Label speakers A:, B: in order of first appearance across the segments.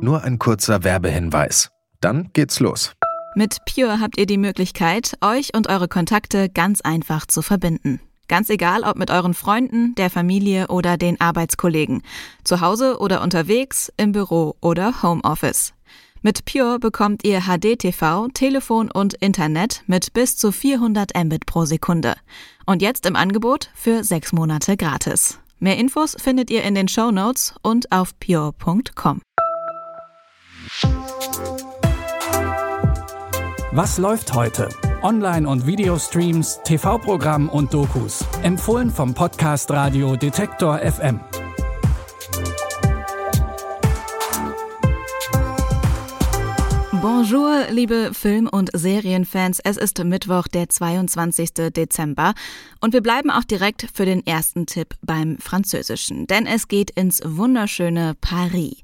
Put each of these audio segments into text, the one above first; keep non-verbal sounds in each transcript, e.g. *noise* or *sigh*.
A: Nur ein kurzer Werbehinweis. Dann geht's los.
B: Mit Pure habt ihr die Möglichkeit, euch und eure Kontakte ganz einfach zu verbinden. Ganz egal, ob mit euren Freunden, der Familie oder den Arbeitskollegen. Zu Hause oder unterwegs, im Büro oder Homeoffice. Mit Pure bekommt ihr HD-TV, Telefon und Internet mit bis zu 400 Mbit pro Sekunde. Und jetzt im Angebot für sechs Monate gratis. Mehr Infos findet ihr in den Show Notes und auf pure.com.
C: Was läuft heute? Online- und Videostreams, TV-Programm und Dokus. Empfohlen vom Podcast Radio Detektor FM.
B: Bonjour, liebe Film- und Serienfans. Es ist Mittwoch, der 22. Dezember. Und wir bleiben auch direkt für den ersten Tipp beim Französischen. Denn es geht ins wunderschöne Paris.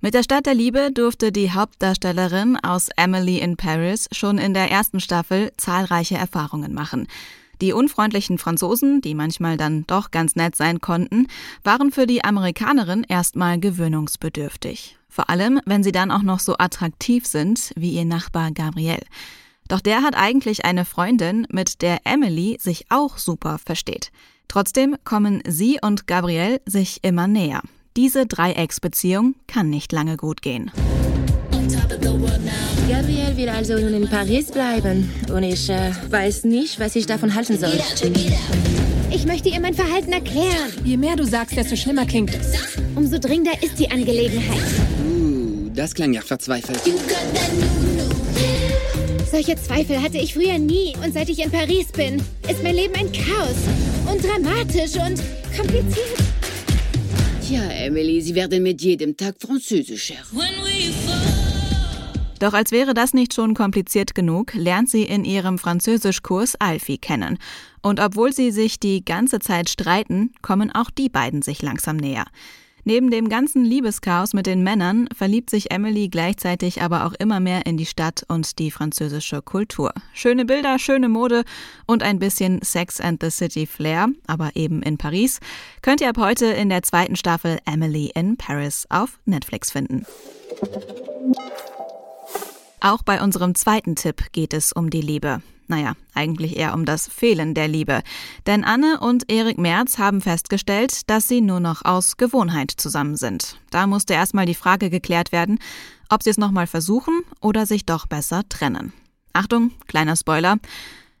B: Mit der Stadt der Liebe durfte die Hauptdarstellerin aus Emily in Paris schon in der ersten Staffel zahlreiche Erfahrungen machen. Die unfreundlichen Franzosen, die manchmal dann doch ganz nett sein konnten, waren für die Amerikanerin erstmal gewöhnungsbedürftig. Vor allem, wenn sie dann auch noch so attraktiv sind wie ihr Nachbar Gabriel. Doch der hat eigentlich eine Freundin, mit der Emily sich auch super versteht. Trotzdem kommen sie und Gabriel sich immer näher. Diese Dreiecksbeziehung kann nicht lange gut gehen.
D: Gabriel will also nun in Paris bleiben. Und ich äh, weiß nicht, was ich davon halten soll.
E: Ich möchte ihr mein Verhalten erklären.
F: Je mehr du sagst, desto schlimmer klingt es.
E: Umso dringender ist die Angelegenheit.
G: Das klang ja verzweifelt.
E: Solche Zweifel hatte ich früher nie. Und seit ich in Paris bin, ist mein Leben ein Chaos. Und dramatisch und kompliziert.
G: Tja, Emily, Sie werden mit jedem Tag französischer.
B: Doch als wäre das nicht schon kompliziert genug, lernt sie in ihrem Französischkurs Alfie kennen. Und obwohl sie sich die ganze Zeit streiten, kommen auch die beiden sich langsam näher. Neben dem ganzen Liebeschaos mit den Männern verliebt sich Emily gleichzeitig aber auch immer mehr in die Stadt und die französische Kultur. Schöne Bilder, schöne Mode und ein bisschen Sex and the City Flair, aber eben in Paris, könnt ihr ab heute in der zweiten Staffel Emily in Paris auf Netflix finden. Auch bei unserem zweiten Tipp geht es um die Liebe. Naja, eigentlich eher um das Fehlen der Liebe. Denn Anne und Erik Merz haben festgestellt, dass sie nur noch aus Gewohnheit zusammen sind. Da musste erstmal die Frage geklärt werden, ob sie es nochmal versuchen oder sich doch besser trennen. Achtung, kleiner Spoiler.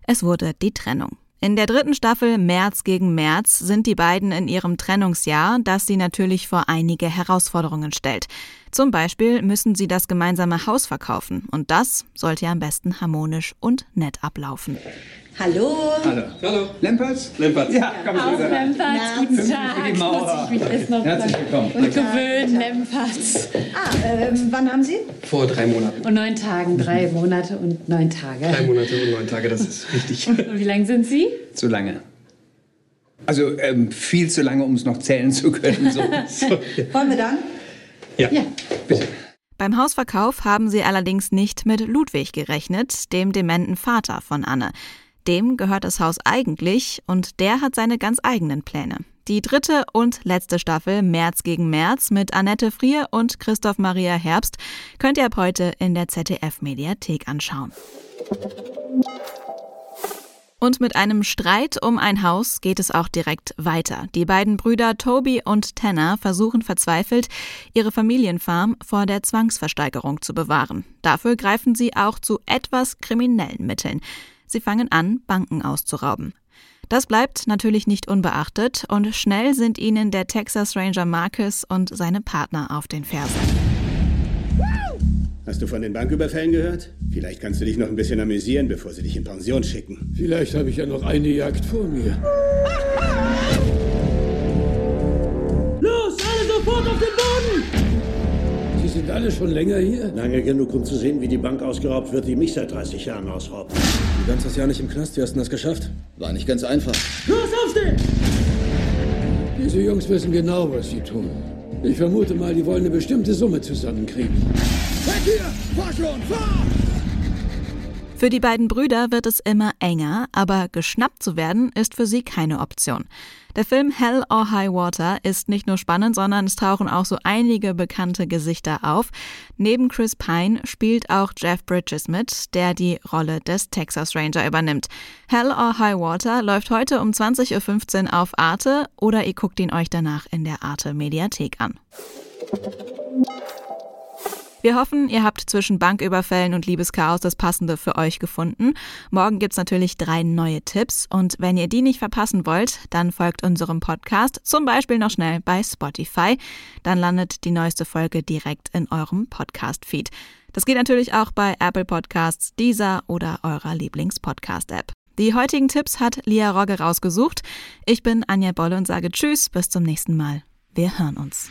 B: Es wurde die Trennung. In der dritten Staffel März gegen März sind die beiden in ihrem Trennungsjahr, das sie natürlich vor einige Herausforderungen stellt. Zum Beispiel müssen sie das gemeinsame Haus verkaufen und das sollte am besten harmonisch und nett ablaufen.
H: Hallo.
I: Hallo. Hallo. Lempertz? Lempertz. Ja, komm
H: Auf
I: rüber.
H: Lempertz, guten Tag.
I: die Mauer.
H: Muss ich mich erst noch
I: Herzlich willkommen.
H: Und gewöhnen, Lempertz.
F: Ah, ähm, wann haben Sie?
I: Vor drei Monaten.
H: Und neun Tagen, drei Monate und neun Tage.
I: Drei Monate und neun Tage, das ist richtig. *laughs*
H: Und wie lang sind Sie?
I: zu lange. Also ähm, viel zu lange, um es noch zählen zu können. So. so.
F: Wollen wir dann?
I: Ja.
H: Ja.
I: bitte.
B: Beim Hausverkauf haben sie allerdings nicht mit Ludwig gerechnet, dem dementen Vater von Anne. Dem gehört das Haus eigentlich und der hat seine ganz eigenen Pläne. Die dritte und letzte Staffel März gegen März mit Annette Frier und Christoph Maria Herbst könnt ihr ab heute in der ZDF-Mediathek anschauen. Und mit einem Streit um ein Haus geht es auch direkt weiter. Die beiden Brüder Toby und Tanner versuchen verzweifelt, ihre Familienfarm vor der Zwangsversteigerung zu bewahren. Dafür greifen sie auch zu etwas kriminellen Mitteln. Sie fangen an, Banken auszurauben. Das bleibt natürlich nicht unbeachtet und schnell sind ihnen der Texas Ranger Marcus und seine Partner auf den Fersen.
J: Hast du von den Banküberfällen gehört? Vielleicht kannst du dich noch ein bisschen amüsieren, bevor sie dich in Pension schicken.
K: Vielleicht habe ich ja noch eine Jagd vor mir.
L: Los, alle sofort auf den Boden!
K: Sie sind alle schon länger hier?
J: Lange genug, um zu sehen, wie die Bank ausgeraubt wird, die mich seit 30 Jahren ausraubt.
M: Du ganzes Jahr nicht im Knast, wie hast du das geschafft? War nicht ganz einfach.
L: Los, aufstehen!
K: Diese Jungs wissen genau, was sie tun. Ich vermute mal, die wollen eine bestimmte Summe zusammenkriegen.
L: Weg hier! Fahr fahr!
B: Für die beiden Brüder wird es immer enger, aber geschnappt zu werden ist für sie keine Option. Der Film Hell or High Water ist nicht nur spannend, sondern es tauchen auch so einige bekannte Gesichter auf. Neben Chris Pine spielt auch Jeff Bridges mit, der die Rolle des Texas Ranger übernimmt. Hell or High Water läuft heute um 20.15 Uhr auf Arte oder ihr guckt ihn euch danach in der Arte Mediathek an. Wir hoffen, ihr habt zwischen Banküberfällen und Liebeschaos das Passende für euch gefunden. Morgen gibt's natürlich drei neue Tipps und wenn ihr die nicht verpassen wollt, dann folgt unserem Podcast zum Beispiel noch schnell bei Spotify. Dann landet die neueste Folge direkt in eurem Podcast-Feed. Das geht natürlich auch bei Apple Podcasts, Deezer oder eurer Lieblings-Podcast-App. Die heutigen Tipps hat Lia Rogge rausgesucht. Ich bin Anja Bolle und sage Tschüss, bis zum nächsten Mal. Wir hören uns.